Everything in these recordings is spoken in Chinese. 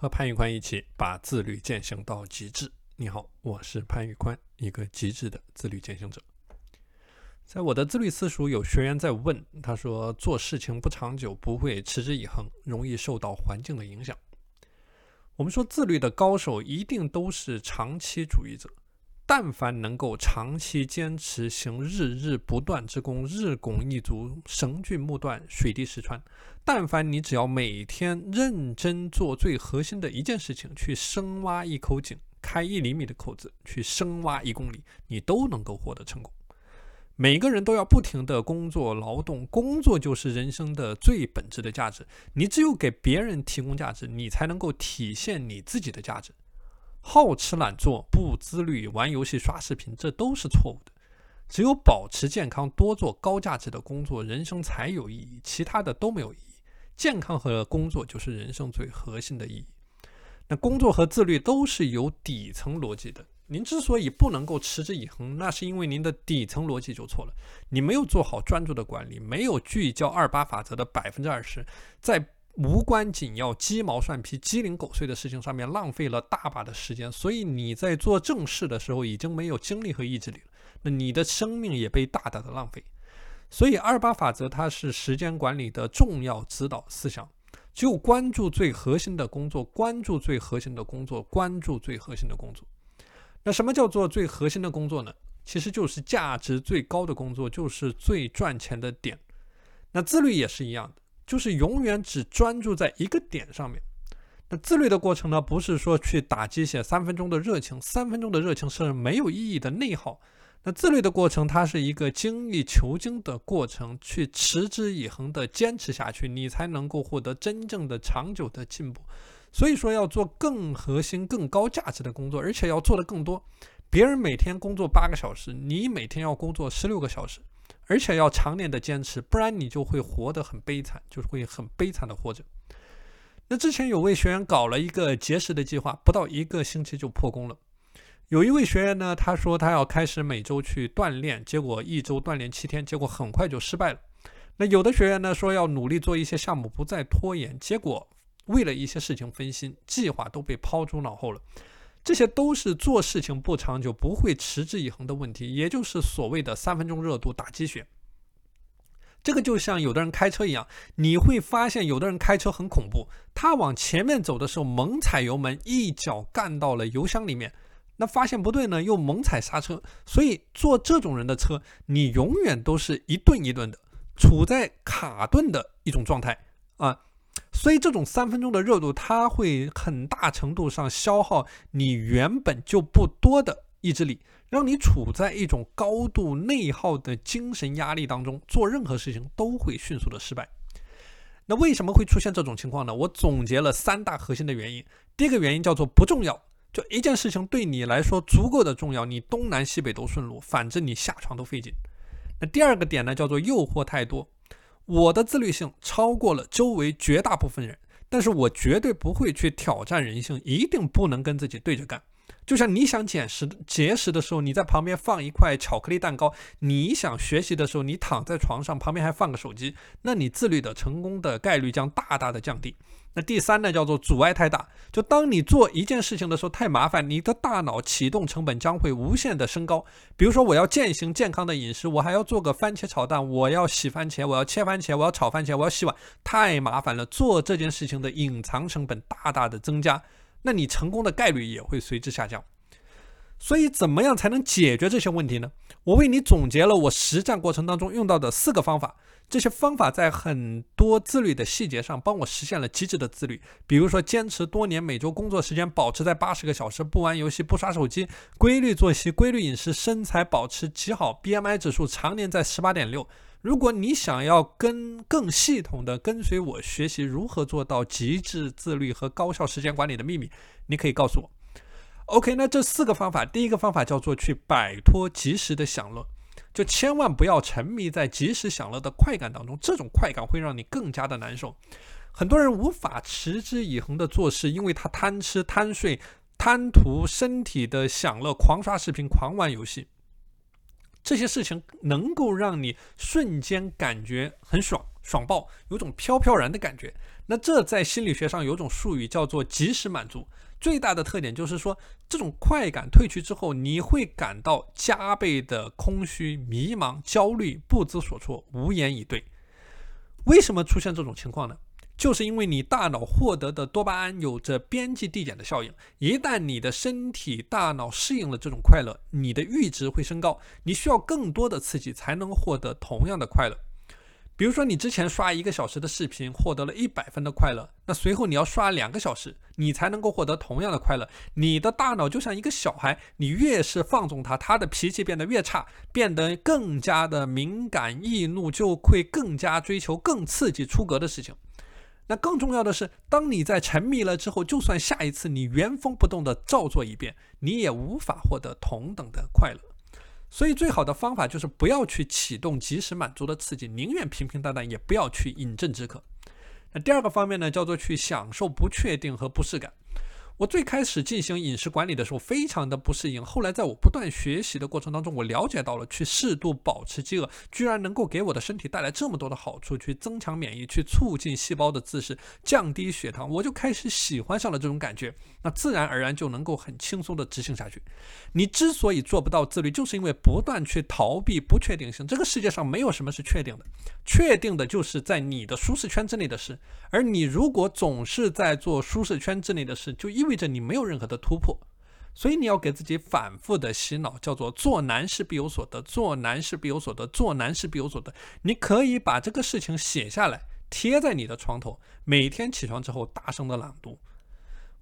和潘玉宽一起把自律践行到极致。你好，我是潘玉宽，一个极致的自律践行者。在我的自律私塾，有学员在问，他说做事情不长久，不会持之以恒，容易受到环境的影响。我们说自律的高手一定都是长期主义者。但凡能够长期坚持行日日不断之功，日拱一卒，绳锯木断，水滴石穿。但凡你只要每天认真做最核心的一件事情，去深挖一口井，开一厘米的口子，去深挖一公里，你都能够获得成功。每个人都要不停的工作劳动，工作就是人生的最本质的价值。你只有给别人提供价值，你才能够体现你自己的价值。好吃懒做、不自律、玩游戏、刷视频，这都是错误的。只有保持健康，多做高价值的工作，人生才有意义，其他的都没有意义。健康和工作就是人生最核心的意义。那工作和自律都是有底层逻辑的。您之所以不能够持之以恒，那是因为您的底层逻辑就错了。你没有做好专注的管理，没有聚焦二八法则的百分之二十，在。无关紧要、鸡毛蒜皮、鸡零狗碎的事情上面浪费了大把的时间，所以你在做正事的时候已经没有精力和意志力了，那你的生命也被大大的浪费。所以二八法则它是时间管理的重要指导思想，只有关注最核心的工作，关注最核心的工作，关注最核心的工作。那什么叫做最核心的工作呢？其实就是价值最高的工作，就是最赚钱的点。那自律也是一样的。就是永远只专注在一个点上面。那自律的过程呢？不是说去打鸡血，三分钟的热情，三分钟的热情是没有意义的内耗。那自律的过程，它是一个精益求精的过程，去持之以恒的坚持下去，你才能够获得真正的长久的进步。所以说，要做更核心、更高价值的工作，而且要做的更多。别人每天工作八个小时，你每天要工作十六个小时。而且要常年的坚持，不然你就会活得很悲惨，就是会很悲惨的活着。那之前有位学员搞了一个节食的计划，不到一个星期就破功了。有一位学员呢，他说他要开始每周去锻炼，结果一周锻炼七天，结果很快就失败了。那有的学员呢说要努力做一些项目，不再拖延，结果为了一些事情分心，计划都被抛诸脑后了。这些都是做事情不长久、不会持之以恒的问题，也就是所谓的三分钟热度打鸡血。这个就像有的人开车一样，你会发现有的人开车很恐怖，他往前面走的时候猛踩油门，一脚干到了油箱里面，那发现不对呢，又猛踩刹车。所以坐这种人的车，你永远都是一顿一顿的，处在卡顿的一种状态啊。所以这种三分钟的热度，它会很大程度上消耗你原本就不多的意志力，让你处在一种高度内耗的精神压力当中，做任何事情都会迅速的失败。那为什么会出现这种情况呢？我总结了三大核心的原因。第一个原因叫做不重要，就一件事情对你来说足够的重要，你东南西北都顺路，反正你下床都费劲。那第二个点呢，叫做诱惑太多。我的自律性超过了周围绝大部分人，但是我绝对不会去挑战人性，一定不能跟自己对着干。就像你想减食节食的时候，你在旁边放一块巧克力蛋糕；你想学习的时候，你躺在床上旁边还放个手机，那你自律的成功的概率将大大的降低。那第三呢，叫做阻碍太大。就当你做一件事情的时候太麻烦，你的大脑启动成本将会无限的升高。比如说，我要践行健康的饮食，我还要做个番茄炒蛋，我要洗番茄，我要切番茄，我要炒番茄，我要洗碗，太麻烦了。做这件事情的隐藏成本大大的增加，那你成功的概率也会随之下降。所以，怎么样才能解决这些问题呢？我为你总结了我实战过程当中用到的四个方法。这些方法在很多自律的细节上帮我实现了极致的自律。比如说，坚持多年，每周工作时间保持在八十个小时，不玩游戏，不刷手机，规律作息，规律饮食，身材保持极好，BMI 指数常年在十八点六。如果你想要跟更系统的跟随我学习如何做到极致自律和高效时间管理的秘密，你可以告诉我。OK，那这四个方法，第一个方法叫做去摆脱及时的享乐。就千万不要沉迷在及时享乐的快感当中，这种快感会让你更加的难受。很多人无法持之以恒的做事，因为他贪吃、贪睡、贪图身体的享乐，狂刷视频、狂玩游戏。这些事情能够让你瞬间感觉很爽、爽爆，有种飘飘然的感觉。那这在心理学上有种术语叫做及时满足。最大的特点就是说，这种快感褪去之后，你会感到加倍的空虚、迷茫、焦虑、不知所措、无言以对。为什么出现这种情况呢？就是因为你大脑获得的多巴胺有着边际递减的效应，一旦你的身体、大脑适应了这种快乐，你的阈值会升高，你需要更多的刺激才能获得同样的快乐。比如说，你之前刷一个小时的视频，获得了一百分的快乐，那随后你要刷两个小时，你才能够获得同样的快乐。你的大脑就像一个小孩，你越是放纵他，他的脾气变得越差，变得更加的敏感易怒，就会更加追求更刺激出格的事情。那更重要的是，当你在沉迷了之后，就算下一次你原封不动的照做一遍，你也无法获得同等的快乐。所以，最好的方法就是不要去启动及时满足的刺激，宁愿平平淡淡，也不要去饮鸩止渴。那第二个方面呢，叫做去享受不确定和不适感。我最开始进行饮食管理的时候，非常的不适应。后来在我不断学习的过程当中，我了解到了去适度保持饥饿，居然能够给我的身体带来这么多的好处，去增强免疫，去促进细胞的自噬，降低血糖。我就开始喜欢上了这种感觉，那自然而然就能够很轻松的执行下去。你之所以做不到自律，就是因为不断去逃避不确定性。这个世界上没有什么是确定的，确定的就是在你的舒适圈之内的事。而你如果总是在做舒适圈之内的事，就意意意味着你没有任何的突破，所以你要给自己反复的洗脑，叫做做难事必有所得，做难事必有所得，做难事必有所得。你可以把这个事情写下来，贴在你的床头，每天起床之后大声的朗读。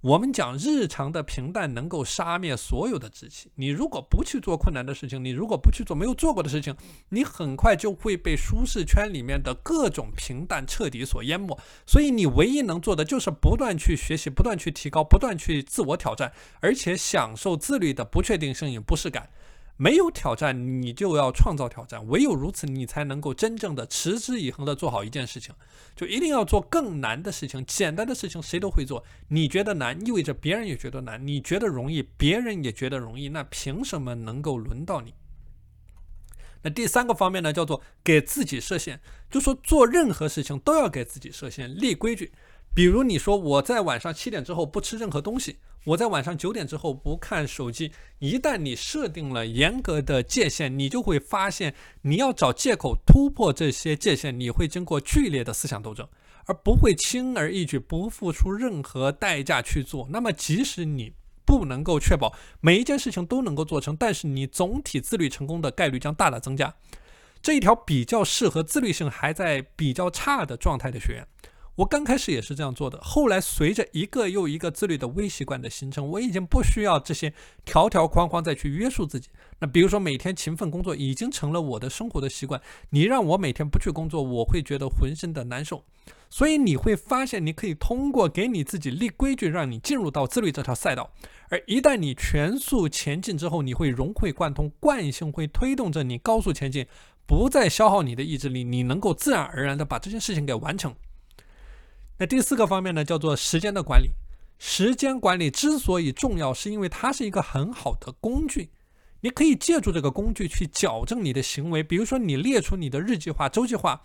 我们讲日常的平淡能够杀灭所有的志气。你如果不去做困难的事情，你如果不去做没有做过的事情，你很快就会被舒适圈里面的各种平淡彻底所淹没。所以你唯一能做的就是不断去学习，不断去提高，不断去自我挑战，而且享受自律的不确定性与不适感。没有挑战，你就要创造挑战。唯有如此，你才能够真正的持之以恒的做好一件事情。就一定要做更难的事情，简单的事情谁都会做。你觉得难，意味着别人也觉得难；你觉得容易，别人也觉得容易。那凭什么能够轮到你？那第三个方面呢，叫做给自己设限，就说做任何事情都要给自己设限，立规矩。比如你说我在晚上七点之后不吃任何东西，我在晚上九点之后不看手机。一旦你设定了严格的界限，你就会发现你要找借口突破这些界限，你会经过剧烈的思想斗争，而不会轻而易举不付出任何代价去做。那么即使你不能够确保每一件事情都能够做成，但是你总体自律成功的概率将大大增加。这一条比较适合自律性还在比较差的状态的学员。我刚开始也是这样做的，后来随着一个又一个自律的微习惯的形成，我已经不需要这些条条框框再去约束自己。那比如说每天勤奋工作已经成了我的生活的习惯，你让我每天不去工作，我会觉得浑身的难受。所以你会发现，你可以通过给你自己立规矩，让你进入到自律这条赛道。而一旦你全速前进之后，你会融会贯通，惯性会推动着你高速前进，不再消耗你的意志力，你能够自然而然的把这件事情给完成。那第四个方面呢，叫做时间的管理。时间管理之所以重要，是因为它是一个很好的工具。你可以借助这个工具去矫正你的行为。比如说，你列出你的日计划、周计划、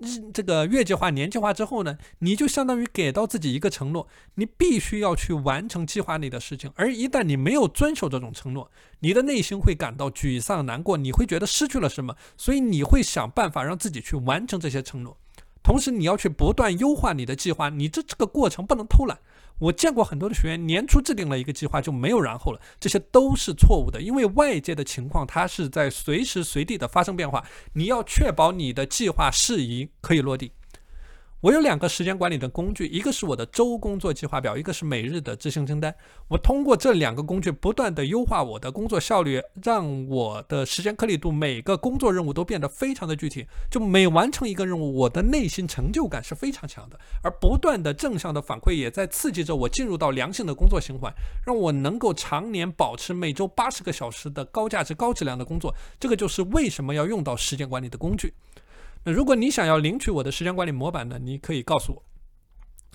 日这个月计划、年计划之后呢，你就相当于给到自己一个承诺，你必须要去完成计划内的事情。而一旦你没有遵守这种承诺，你的内心会感到沮丧、难过，你会觉得失去了什么，所以你会想办法让自己去完成这些承诺。同时，你要去不断优化你的计划，你这这个过程不能偷懒。我见过很多的学员，年初制定了一个计划就没有然后了，这些都是错误的，因为外界的情况它是在随时随地的发生变化，你要确保你的计划适宜可以落地。我有两个时间管理的工具，一个是我的周工作计划表，一个是每日的执行清单。我通过这两个工具不断的优化我的工作效率，让我的时间颗粒度每个工作任务都变得非常的具体。就每完成一个任务，我的内心成就感是非常强的，而不断的正向的反馈也在刺激着我进入到良性的工作循环，让我能够常年保持每周八十个小时的高价值、高质量的工作。这个就是为什么要用到时间管理的工具。那如果你想要领取我的时间管理模板呢？你可以告诉我。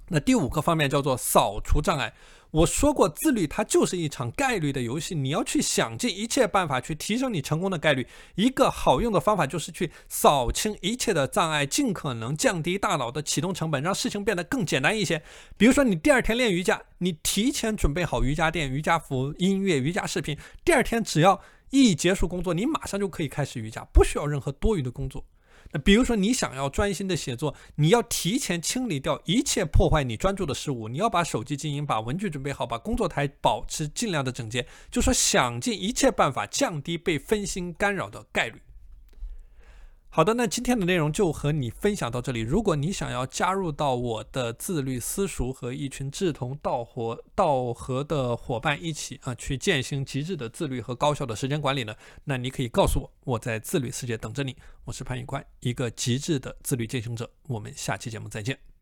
那第五个方面叫做扫除障碍。我说过，自律它就是一场概率的游戏，你要去想尽一切办法去提升你成功的概率。一个好用的方法就是去扫清一切的障碍，尽可能降低大脑的启动成本，让事情变得更简单一些。比如说，你第二天练瑜伽，你提前准备好瑜伽垫、瑜伽服、音乐、瑜伽视频，第二天只要一结束工作，你马上就可以开始瑜伽，不需要任何多余的工作。那比如说，你想要专心的写作，你要提前清理掉一切破坏你专注的事物。你要把手机静音，把文具准备好，把工作台保持尽量的整洁。就说想尽一切办法降低被分心干扰的概率。好的，那今天的内容就和你分享到这里。如果你想要加入到我的自律私塾和一群志同道合道合的伙伴一起啊，去践行极致的自律和高效的时间管理呢，那你可以告诉我，我在自律世界等着你。我是潘宇宽，一个极致的自律践行者。我们下期节目再见。